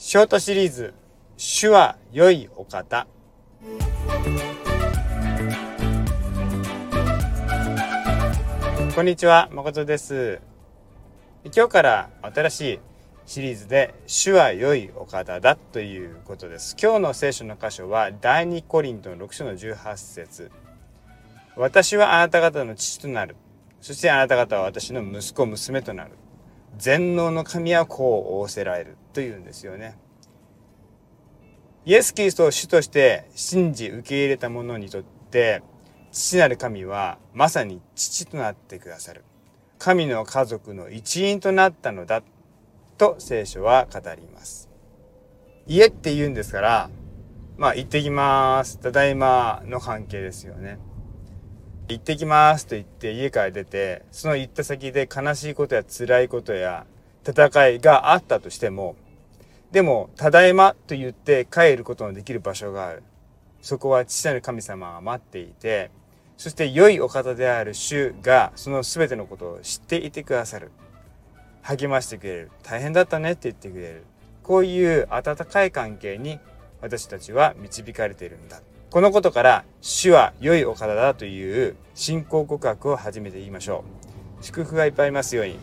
ショートシリーズ「主は良いお方」こんにちは誠です。今日から新しいシリーズで「主は良いお方だ」ということです。今日の聖書の箇所は第2コリントの6章の18節。私はあなた方の父となる。そしてあなた方は私の息子娘となる。全能の神はこう仰せられるというんですよね。イエス・キリストを主として信じ受け入れた者にとって父なる神はまさに父となってくださる。神の家族の一員となったのだと聖書は語ります。家って言うんですから、まあ行ってきます。ただいまの関係ですよね。行ってきますと言って家から出て、その行った先で悲しいことや辛いことや戦いがあったとしても、でも、ただいまと言って帰ることのできる場所がある。そこは父なる神様が待っていて、そして良いお方である主がその全てのことを知っていてくださる。励ましてくれる。大変だったねって言ってくれる。こういう温かい関係に私たちは導かれているんだ。このことから主は良いお方だという信仰告白を始めて言いましょう。祝福がいっぱいありますように。